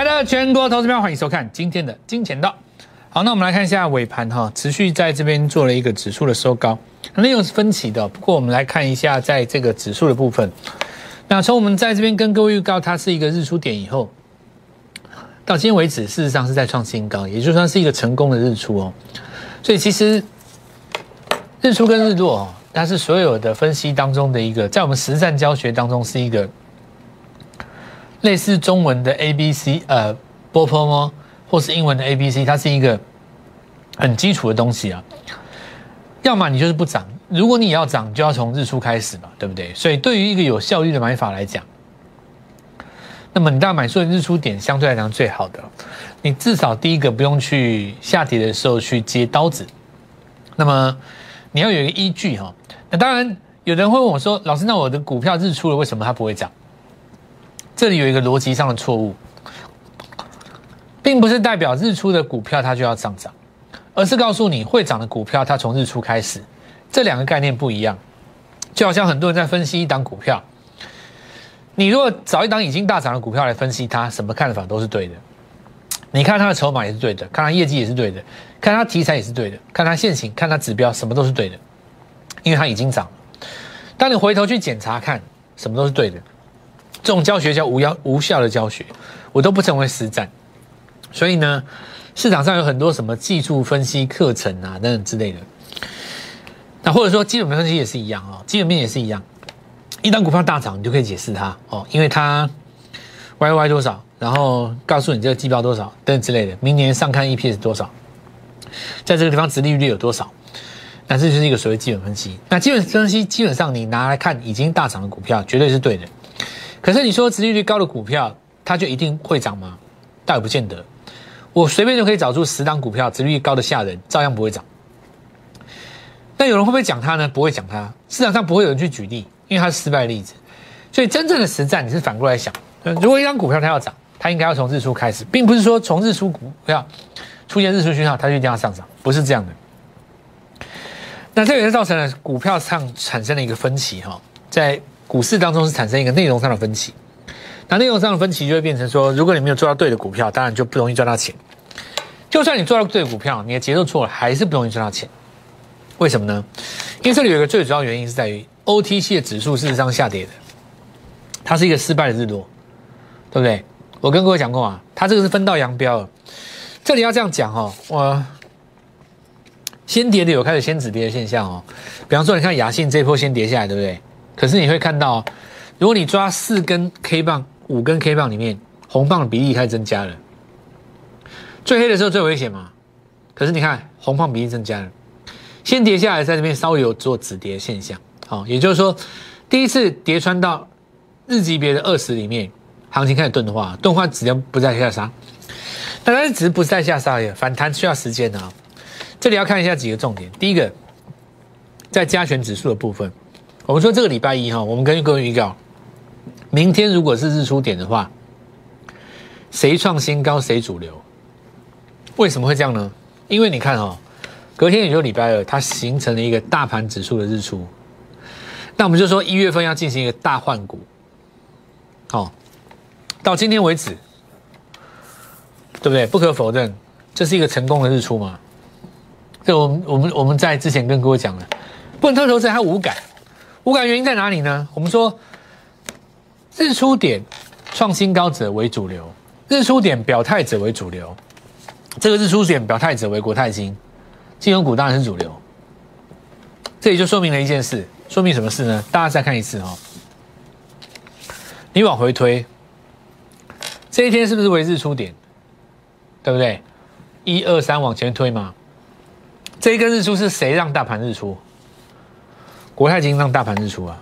亲爱的全国投资票，欢迎收看今天的金钱道。好，那我们来看一下尾盘哈，持续在这边做了一个指数的收高，内容是分歧的。不过我们来看一下，在这个指数的部分，那从我们在这边跟各位预告，它是一个日出点以后，到今天为止，事实上是在创新高，也就算是一个成功的日出哦。所以其实日出跟日落哦，它是所有的分析当中的一个，在我们实战教学当中是一个类似中文的 A B C 呃波波吗？或是英文的 A B C，它是一个很基础的东西啊。要么你就是不涨，如果你要涨，就要从日出开始嘛，对不对？所以对于一个有效率的买法来讲，那么你大买出的日出点相对来讲最好的，你至少第一个不用去下跌的时候去接刀子。那么你要有一个依据哈。那当然，有人会问我说：“老师，那我的股票日出了，为什么它不会涨？”这里有一个逻辑上的错误。并不是代表日出的股票它就要上涨，而是告诉你会涨的股票它从日出开始，这两个概念不一样。就好像很多人在分析一档股票，你如果找一档已经大涨的股票来分析它，什么看法都是对的。你看它的筹码也是对的，看它业绩也是对的，看它题材也是对的，看它现行，看它指标，什么都是对的，因为它已经涨了。当你回头去检查看，什么都是对的，这种教学叫无要无效的教学，我都不称为实战。所以呢，市场上有很多什么技术分析课程啊等等之类的，那或者说基本面分析也是一样哦，基本面也是一样。一旦股票大涨，你就可以解释它哦，因为它 Y Y 多少，然后告诉你这个季报多少等等之类的，明年上看 E P S 多少，在这个地方殖利率有多少，那这就是一个所谓基本分析。那基本分析基本上你拿来看已经大涨的股票，绝对是对的。可是你说殖利率高的股票，它就一定会涨吗？倒也不见得。我随便就可以找出十档股票，值率高的吓人，照样不会涨。但有人会不会讲它呢？不会讲它，市场上不会有人去举例，因为它是失败例子。所以真正的实战，你是反过来想：如果一张股票它要涨，它应该要从日出开始，并不是说从日出股票出现日出讯号，它就一定要上涨，不是这样的。那这也是造成了股票上产生了一个分歧哈，在股市当中是产生一个内容上的分歧。那内容上的分歧就会变成说，如果你没有做到对的股票，当然就不容易赚到钱。就算你做到对股票，你的节奏错了，还是不容易赚到钱。为什么呢？因为这里有一个最主要原因是在于 OTC 的指数事实上下跌的，它是一个失败的日落，对不对？我跟各位讲过啊，它这个是分道扬镳。这里要这样讲哦，我先跌的有开始先止跌的现象哦。比方说，你看雅信这波先跌下来，对不对？可是你会看到，如果你抓四根 K 棒。五根 K 棒里面，红棒的比例开始增加了。最黑的时候最危险嘛，可是你看红棒比例增加了，先跌下来，在这边稍微有做止跌现象。好，也就是说，第一次跌穿到日级别的二十里面，行情开始钝化，钝化指标不再下杀，但是只是不再下杀而已，反弹需要时间的啊。这里要看一下几个重点，第一个，在加权指数的部分，我们说这个礼拜一哈，我们根据各位预告。明天如果是日出点的话，谁创新高谁主流？为什么会这样呢？因为你看哦，隔天也就礼拜二，它形成了一个大盘指数的日出。那我们就说一月份要进行一个大换股，好，到今天为止，对不对？不可否认，这是一个成功的日出嘛。这我们我们我们在之前跟各位讲了，不能特投资它无感，无感原因在哪里呢？我们说。日出点创新高者为主流，日出点表态者为主流。这个日出点表态者为国泰金，金融股当然是主流。这也就说明了一件事，说明什么事呢？大家再看一次哦。你往回推，这一天是不是为日出点？对不对？一二三往前推嘛。这一根日出是谁让大盘日出？国泰金让大盘日出啊。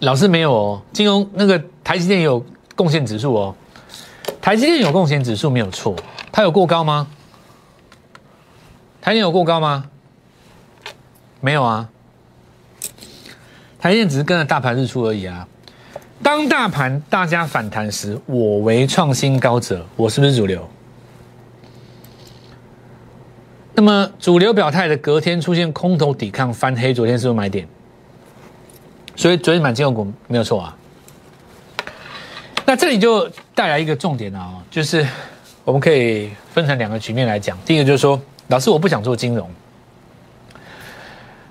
老师没有哦，金融那个台积电有贡献指数哦，台积电有贡献指数没有错，它有过高吗？台积电有过高吗？没有啊，台积电只是跟着大盘日出而已啊。当大盘大家反弹时，我为创新高者，我是不是主流？那么主流表态的隔天出现空头抵抗翻黑，昨天是不是买点？所以昨天买金融股没有错啊。那这里就带来一个重点啊，就是我们可以分成两个局面来讲。第一个就是说，老师我不想做金融，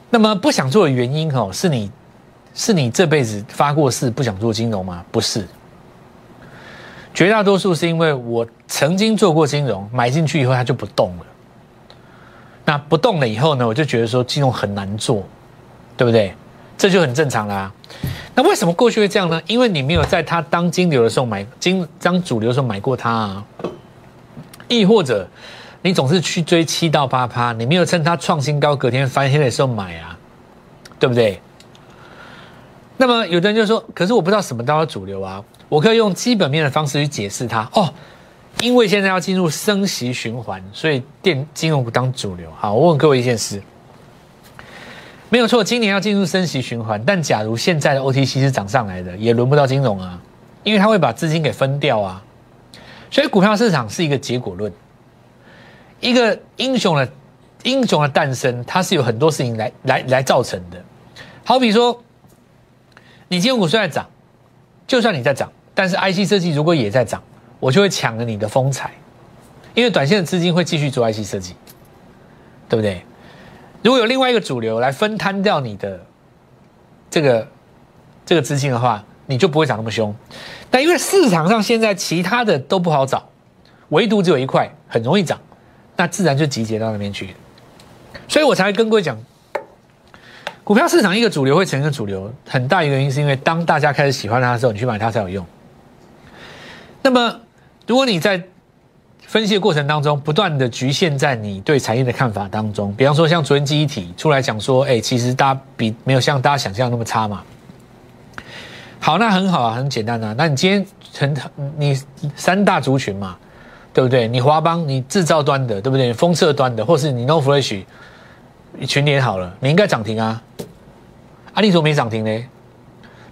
那么不想做的原因哦，是你是你这辈子发过誓不想做金融吗？不是，绝大多数是因为我曾经做过金融，买进去以后它就不动了。那不动了以后呢，我就觉得说金融很难做，对不对？这就很正常啦。那为什么过去会这样呢？因为你没有在它当金流的时候买金当主流的时候买过它啊，亦或者你总是去追七到八趴，你没有趁它创新高隔天翻黑的时候买啊，对不对？那么有的人就说，可是我不知道什么叫做主流啊，我可以用基本面的方式去解释它哦。因为现在要进入升息循环，所以电金融股当主流。好，我问各位一件事，没有错，今年要进入升息循环，但假如现在的 OTC 是涨上来的，也轮不到金融啊，因为它会把资金给分掉啊。所以股票市场是一个结果论，一个英雄的英雄的诞生，它是有很多事情来来来造成的。好比说，你金融股虽然涨，就算你在涨，但是 IC 设计如果也在涨。我就会抢了你的风采，因为短线的资金会继续做 IC 设计，对不对？如果有另外一个主流来分摊掉你的这个这个资金的话，你就不会涨那么凶。但因为市场上现在其他的都不好找，唯独只有一块很容易涨，那自然就集结到那边去。所以我才会跟各位讲，股票市场一个主流会成一个主流，很大一个原因是因为当大家开始喜欢它的时候，你去买它才有用。那么。如果你在分析的过程当中不断的局限在你对产业的看法当中，比方说像昨天记忆体出来讲说，哎，其实大家比没有像大家想象那么差嘛。好，那很好啊，很简单啊。那你今天成你三大族群嘛，对不对？你华邦，你制造端的，对不对？封测端的，或是你 No Flash 全年好了，你应该涨停啊。阿力说没涨停呢？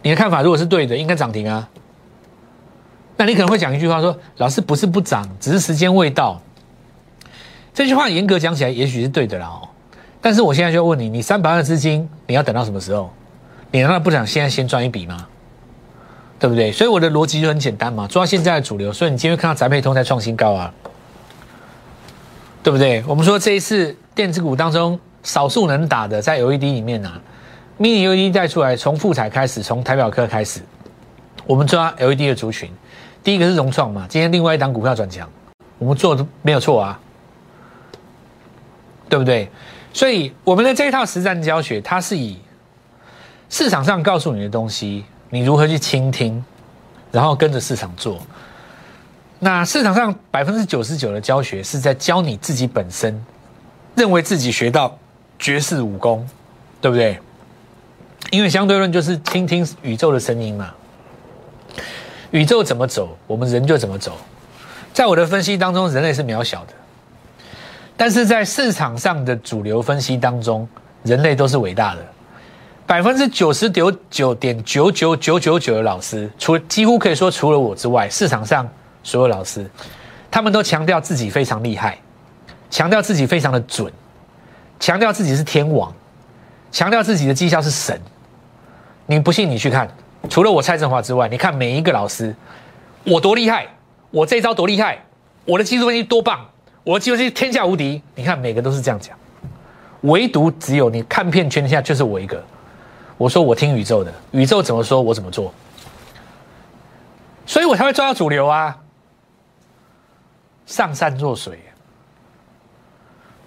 你的看法如果是对的，应该涨停啊。那你可能会讲一句话说：“老师不是不涨，只是时间未到。”这句话严格讲起来，也许是对的啦哦。但是我现在就要问你：你三百万的资金，你要等到什么时候？你难道不想现在先赚一笔吗？对不对？所以我的逻辑就很简单嘛，抓现在的主流。所以你今天看到宅配通在创新高啊，对不对？我们说这一次电子股当中少数能打的，在 LED 里面呢，mini LED 带出来，从富彩开始，从台表科开始，我们抓 LED 的族群。第一个是融创嘛，今天另外一档股票转强，我们做的没有错啊，对不对？所以我们的这一套实战教学，它是以市场上告诉你的东西，你如何去倾听，然后跟着市场做。那市场上百分之九十九的教学是在教你自己本身认为自己学到绝世武功，对不对？因为相对论就是倾听宇宙的声音嘛。宇宙怎么走，我们人就怎么走。在我的分析当中，人类是渺小的；但是在市场上的主流分析当中，人类都是伟大的。百分之九十九点九九九九九的老师，除几乎可以说除了我之外，市场上所有老师，他们都强调自己非常厉害，强调自己非常的准，强调自己是天王，强调自己的绩效是神。你不信，你去看。除了我蔡振华之外，你看每一个老师，我多厉害，我这招多厉害，我的技术分析多棒，我的技术分析天下无敌。你看每个都是这样讲，唯独只有你看遍全天下就是我一个。我说我听宇宙的，宇宙怎么说我怎么做，所以我才会抓到主流啊，上善若水，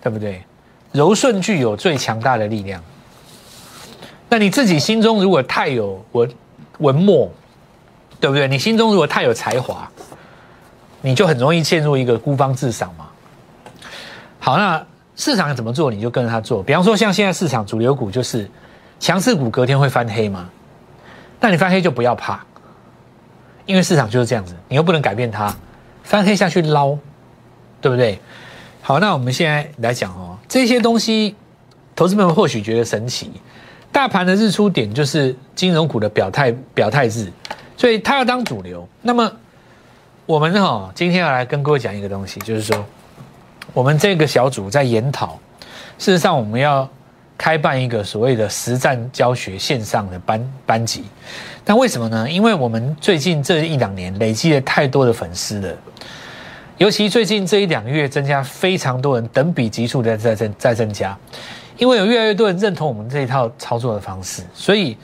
对不对？柔顺具有最强大的力量。那你自己心中如果太有我。文墨，对不对？你心中如果太有才华，你就很容易陷入一个孤芳自赏嘛。好，那市场怎么做，你就跟着他做。比方说，像现在市场主流股就是强势股，隔天会翻黑吗？那你翻黑就不要怕，因为市场就是这样子，你又不能改变它，翻黑下去捞，对不对？好，那我们现在来讲哦，这些东西，投资们或许觉得神奇。大盘的日出点就是金融股的表态表态日，所以它要当主流。那么我们哈今天要来跟各位讲一个东西，就是说我们这个小组在研讨，事实上我们要开办一个所谓的实战教学线上的班班级。但为什么呢？因为我们最近这一两年累积了太多的粉丝了，尤其最近这一两个月增加非常多人，等比级数在在增在增加。因为有越来越多人认同我们这一套操作的方式，所以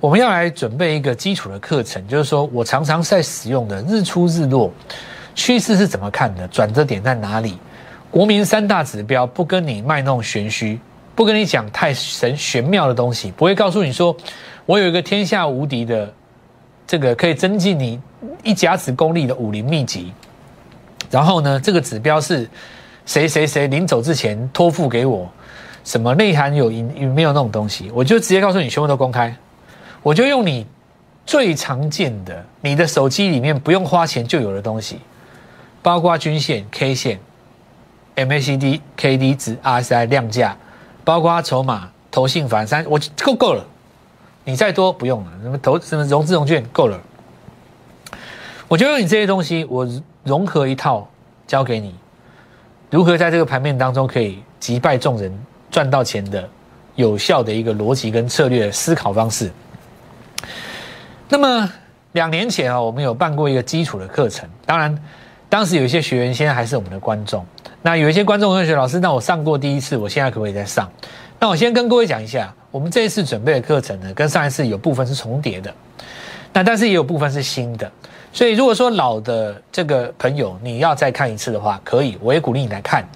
我们要来准备一个基础的课程，就是说我常常在使用的日出日落趋势是怎么看的，转折点在哪里？国民三大指标不跟你卖弄玄虚，不跟你讲太神玄妙的东西，不会告诉你说我有一个天下无敌的这个可以增进你一甲子功力的武林秘籍。然后呢，这个指标是谁谁谁临走之前托付给我。什么内涵有有没有那种东西？我就直接告诉你，全部都公开。我就用你最常见的，你的手机里面不用花钱就有的东西，包括均线、K 线、MACD、KD 值、RSI 量价，包括筹码、投信反三，我够够了。你再多不用了，什么投什么融资融券够了。我就用你这些东西，我融合一套教给你，如何在这个盘面当中可以击败众人。赚到钱的有效的一个逻辑跟策略思考方式。那么两年前啊，我们有办过一个基础的课程，当然当时有一些学员现在还是我们的观众。那有一些观众同学老师，那我上过第一次，我现在可不可以再上？那我先跟各位讲一下，我们这一次准备的课程呢，跟上一次有部分是重叠的，那但是也有部分是新的。所以如果说老的这个朋友你要再看一次的话，可以，我也鼓励你来看，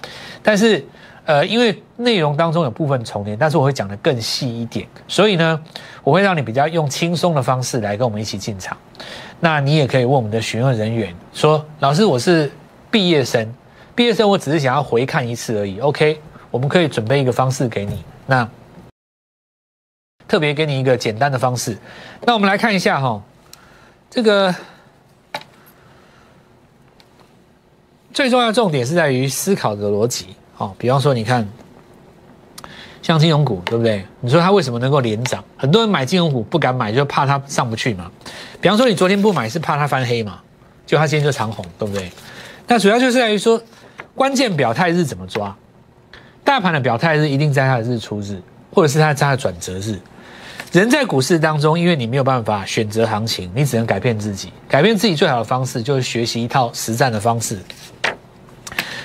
但是。呃，因为内容当中有部分重叠，但是我会讲的更细一点，所以呢，我会让你比较用轻松的方式来跟我们一起进场。那你也可以问我们的询问人员说：“老师，我是毕业生，毕业生我只是想要回看一次而已。”OK，我们可以准备一个方式给你，那特别给你一个简单的方式。那我们来看一下哈，这个最重要的重点是在于思考的逻辑。哦，比方说，你看，像金融股，对不对？你说它为什么能够连涨？很多人买金融股不敢买，就怕它上不去嘛。比方说，你昨天不买是怕它翻黑嘛？就它今天就长红，对不对？那主要就是在于说，关键表态日怎么抓？大盘的表态日一定在它的日出日，或者是它在它的转折日。人在股市当中，因为你没有办法选择行情，你只能改变自己。改变自己最好的方式就是学习一套实战的方式。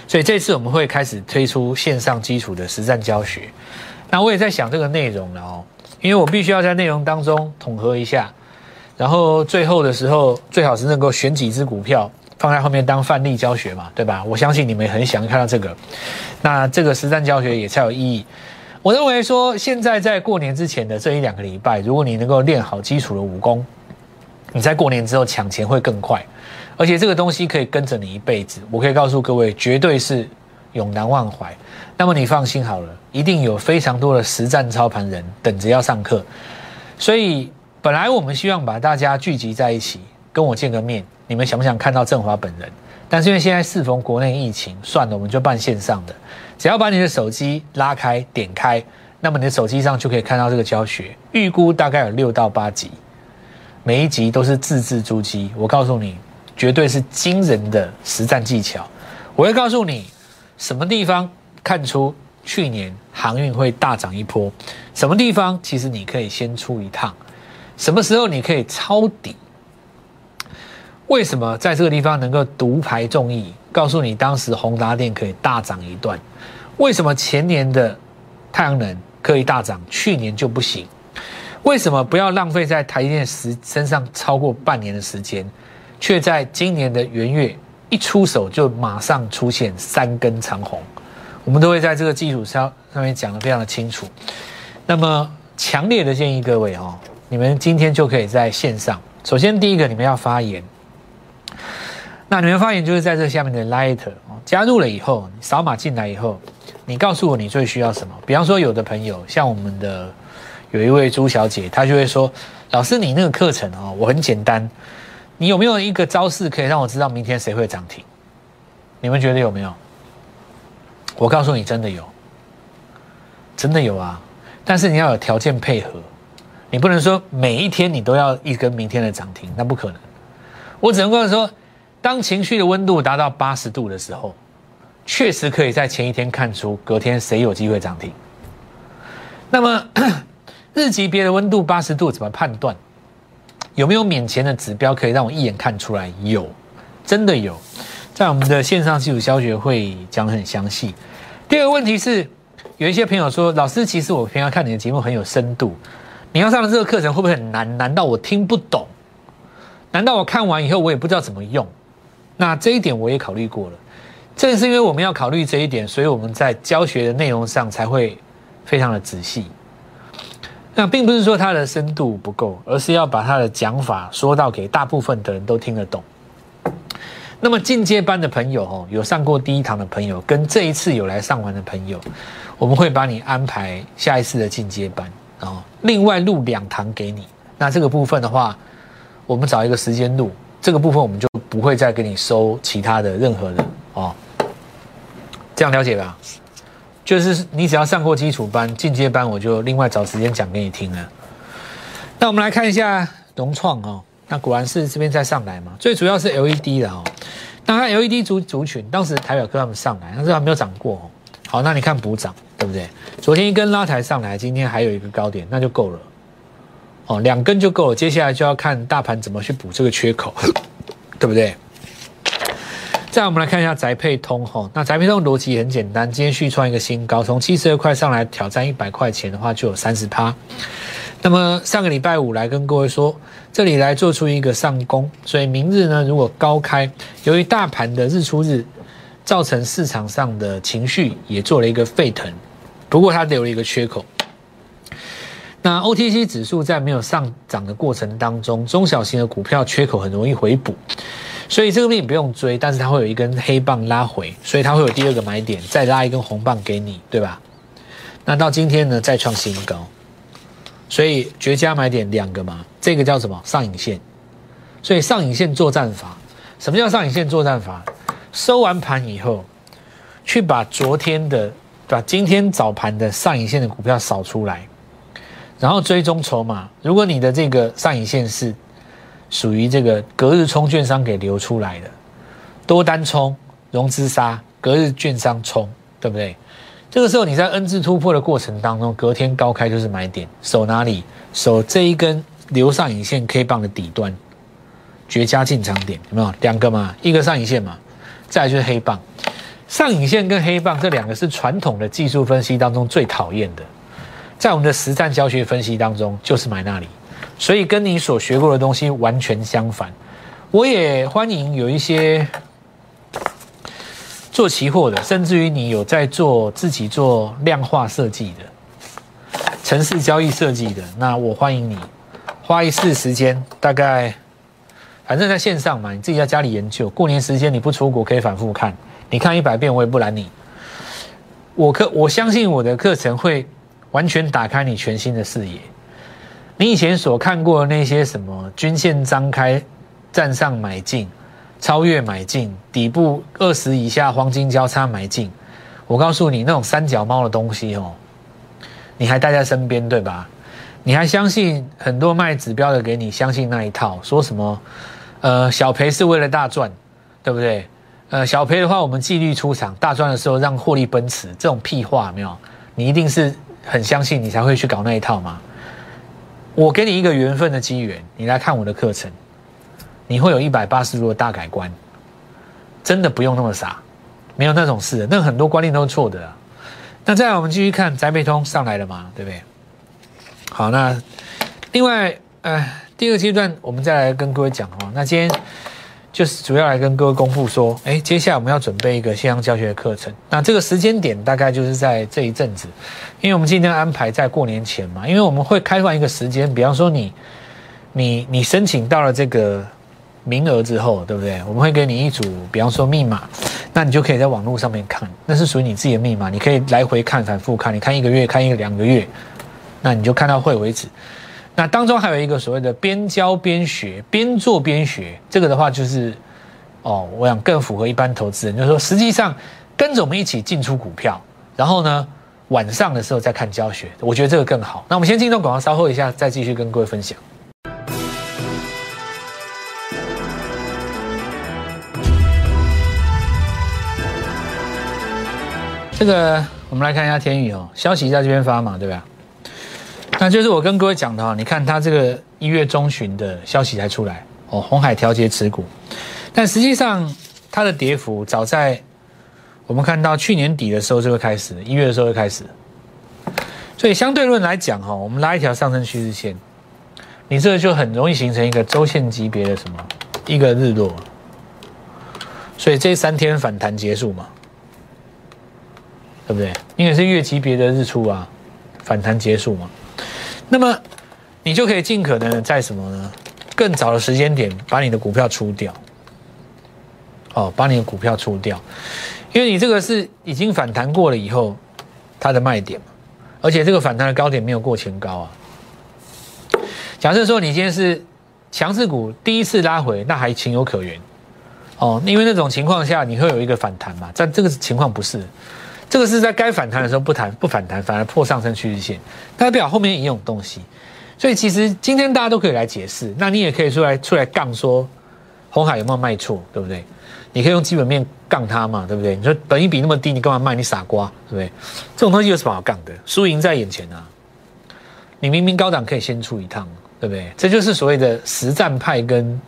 所以这次我们会开始推出线上基础的实战教学。那我也在想这个内容了哦，因为我必须要在内容当中统合一下，然后最后的时候最好是能够选几只股票放在后面当范例教学嘛，对吧？我相信你们很想看到这个，那这个实战教学也才有意义。我认为说现在在过年之前的这一两个礼拜，如果你能够练好基础的武功，你在过年之后抢钱会更快。而且这个东西可以跟着你一辈子，我可以告诉各位，绝对是永难忘怀。那么你放心好了，一定有非常多的实战操盘人等着要上课。所以本来我们希望把大家聚集在一起，跟我见个面。你们想不想看到振华本人？但是因为现在适逢国内疫情，算了，我们就办线上的。只要把你的手机拉开、点开，那么你的手机上就可以看到这个教学。预估大概有六到八集，每一集都是字字珠玑。我告诉你。绝对是惊人的实战技巧，我会告诉你什么地方看出去年航运会大涨一波，什么地方其实你可以先出一趟，什么时候你可以抄底，为什么在这个地方能够独排众议？告诉你当时宏达电可以大涨一段，为什么前年的太阳能可以大涨，去年就不行？为什么不要浪费在台积电时身上超过半年的时间？却在今年的元月一出手就马上出现三根长红，我们都会在这个基础上上面讲的非常的清楚。那么强烈的建议各位哦，你们今天就可以在线上。首先第一个，你们要发言。那你们发言就是在这下面的 Light 哦，加入了以后，扫码进来以后，你告诉我你最需要什么。比方说，有的朋友像我们的有一位朱小姐，她就会说：“老师，你那个课程哦，我很简单。”你有没有一个招式可以让我知道明天谁会涨停？你们觉得有没有？我告诉你，真的有，真的有啊！但是你要有条件配合，你不能说每一天你都要一根明天的涨停，那不可能。我只能够说，当情绪的温度达到八十度的时候，确实可以在前一天看出隔天谁有机会涨停。那么 日级别的温度八十度怎么判断？有没有免钱的指标可以让我一眼看出来？有，真的有，在我们的线上基础教学会讲得很详细。第二个问题是，有一些朋友说，老师，其实我平常看你的节目很有深度，你要上的这个课程会不会很难？难道我听不懂？难道我看完以后我也不知道怎么用？那这一点我也考虑过了。正是因为我们要考虑这一点，所以我们在教学的内容上才会非常的仔细。那并不是说它的深度不够，而是要把它的讲法说到给大部分的人都听得懂。那么进阶班的朋友哦，有上过第一堂的朋友，跟这一次有来上完的朋友，我们会把你安排下一次的进阶班哦，另外录两堂给你。那这个部分的话，我们找一个时间录，这个部分我们就不会再给你收其他的任何的哦。这样了解吧？就是你只要上过基础班、进阶班，我就另外找时间讲给你听了。那我们来看一下融创哦，那果然是这边再上来嘛，最主要是 LED 的哦。那它 LED 族族群，当时台表科他们上来，但是还没有涨过哦。好，那你看补涨对不对？昨天一根拉抬上来，今天还有一个高点，那就够了。哦，两根就够了，接下来就要看大盘怎么去补这个缺口，对不对？再我们来看一下宅配通哈，那宅配通逻辑很简单，今天续创一个新高，从七十二块上来挑战一百块钱的话，就有三十趴。那么上个礼拜五来跟各位说，这里来做出一个上攻，所以明日呢，如果高开，由于大盘的日出日，造成市场上的情绪也做了一个沸腾，不过它留了一个缺口。那 OTC 指数在没有上涨的过程当中，中小型的股票缺口很容易回补。所以这个并不用追，但是它会有一根黑棒拉回，所以它会有第二个买点，再拉一根红棒给你，对吧？那到今天呢，再创新高，所以绝佳买点两个嘛，这个叫什么上影线？所以上影线作战法，什么叫上影线作战法？收完盘以后，去把昨天的、把今天早盘的上影线的股票扫出来，然后追踪筹码。如果你的这个上影线是。属于这个隔日冲券商给流出来的多单冲融资杀，隔日券商冲，对不对？这个时候你在 N 字突破的过程当中，隔天高开就是买点，守哪里？守这一根留上影线 K 棒的底端，绝佳进场点有没有？两个嘛，一个上影线嘛，再就是黑棒。上影线跟黑棒这两个是传统的技术分析当中最讨厌的，在我们的实战教学分析当中，就是买那里。所以跟你所学过的东西完全相反。我也欢迎有一些做期货的，甚至于你有在做自己做量化设计的、城市交易设计的，那我欢迎你花一次时间，大概反正在线上嘛，你自己在家里研究。过年时间你不出国可以反复看，你看一百遍我也不拦你。我课我相信我的课程会完全打开你全新的视野。你以前所看过的那些什么均线张开，站上买进，超越买进，底部二十以下黄金交叉买进，我告诉你，那种三脚猫的东西哦，你还带在身边对吧？你还相信很多卖指标的给你相信那一套，说什么呃小赔是为了大赚，对不对？呃小赔的话我们纪律出场，大赚的时候让获利奔驰，这种屁话没有？你一定是很相信你才会去搞那一套吗？我给你一个缘分的机缘，你来看我的课程，你会有一百八十度的大改观，真的不用那么傻，没有那种事，那很多观念都是错的。那再来，我们继续看宅配通上来了嘛，对不对？好，那另外，呃，第二阶段我们再来跟各位讲哦，那今天。就是主要来跟各位公布说，哎，接下来我们要准备一个线上教学的课程。那这个时间点大概就是在这一阵子，因为我们今天安排在过年前嘛，因为我们会开放一个时间，比方说你，你，你申请到了这个名额之后，对不对？我们会给你一组，比方说密码，那你就可以在网络上面看，那是属于你自己的密码，你可以来回看、反复看，你看一个月、看一个两个月，那你就看到会为止。那当中还有一个所谓的边教边学，边做边学，这个的话就是，哦，我想更符合一般投资人，就是说，实际上跟着我们一起进出股票，然后呢，晚上的时候再看教学，我觉得这个更好。那我们先进段广告，稍后一下再继续跟各位分享。这个我们来看一下天宇哦，消息在这边发嘛，对吧？那就是我跟各位讲的啊，你看它这个一月中旬的消息才出来哦，红海调节持股，但实际上它的跌幅早在我们看到去年底的时候就会开始，一月的时候就开始，所以相对论来讲哈，我们拉一条上升趋势线，你这个就很容易形成一个周线级别的什么一个日落，所以这三天反弹结束嘛，对不对？因为是月级别的日出啊，反弹结束嘛。那么，你就可以尽可能在什么呢？更早的时间点把你的股票出掉，哦，把你的股票出掉，因为你这个是已经反弹过了以后，它的卖点嘛，而且这个反弹的高点没有过前高啊。假设说你今天是强势股第一次拉回，那还情有可原，哦，因为那种情况下你会有一个反弹嘛，但这个情况不是。这个是在该反弹的时候不弹不反弹，反而破上升趋势线，代表后面也有东西。所以其实今天大家都可以来解释，那你也可以出来出来杠说红海有没有卖错，对不对？你可以用基本面杠他嘛，对不对？你说本一比那么低，你干嘛卖？你傻瓜，对不对？这种东西有什么好杠的？输赢在眼前啊！你明明高档可以先出一趟，对不对？这就是所谓的实战派跟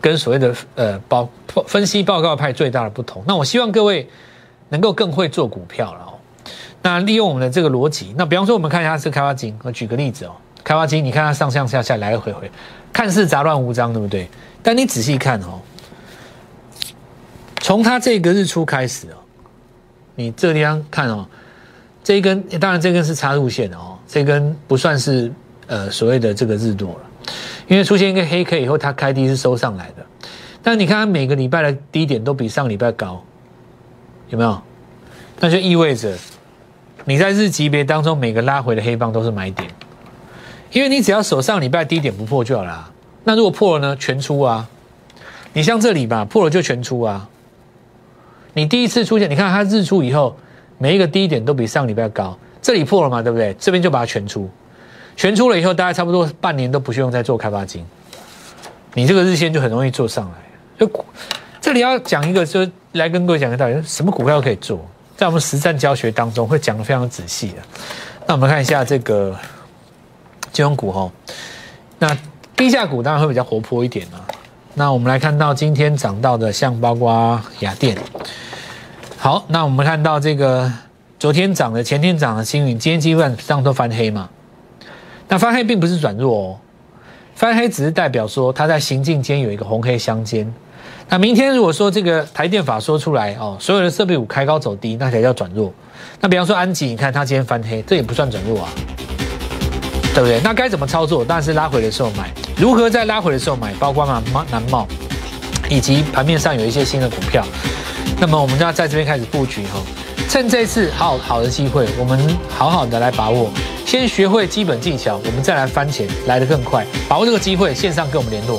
跟所谓的呃报分析报告派最大的不同。那我希望各位。能够更会做股票了哦。那利用我们的这个逻辑，那比方说我们看一下这开发金，我举个例子哦。开发金，你看它上上下下来来回回，看似杂乱无章，对不对？但你仔细看哦，从它这个日出开始哦，你这个地方看哦，这一根当然这根是插入线的哦，这根不算是呃所谓的这个日落了，因为出现一个黑 K 以后，它开低是收上来的。但你看它每个礼拜的低点都比上礼拜高。有没有？那就意味着你在日级别当中每个拉回的黑棒都是买点，因为你只要手上礼拜低点不破就好了。那如果破了呢？全出啊！你像这里吧，破了就全出啊！你第一次出现，你看它日出以后，每一个低点都比上礼拜高，这里破了嘛，对不对？这边就把它全出，全出了以后，大概差不多半年都不需要用再做开发金，你这个日线就很容易做上来。就这里要讲一个就。来跟各位讲个道理，什么股票可以做？在我们实战教学当中会讲的非常仔细的。那我们看一下这个金融股哈，那低价股当然会比较活泼一点啊。那我们来看到今天涨到的，像包括雅电。好，那我们看到这个昨天涨的、前天涨的星云，今天基本上都翻黑嘛。那翻黑并不是转弱哦，翻黑只是代表说它在行进间有一个红黑相间。那明天如果说这个台电法说出来哦，所有的设备股开高走低，那才叫转弱。那比方说安吉，你看它今天翻黑，这也不算转弱啊，对不对？那该怎么操作？当然是拉回的时候买。如何在拉回的时候买？包括嘛南茂，以及盘面上有一些新的股票。那么我们就要在这边开始布局哈，趁这次好好的机会，我们好好的来把握。先学会基本技巧，我们再来翻钱来得更快。把握这个机会，线上跟我们联络。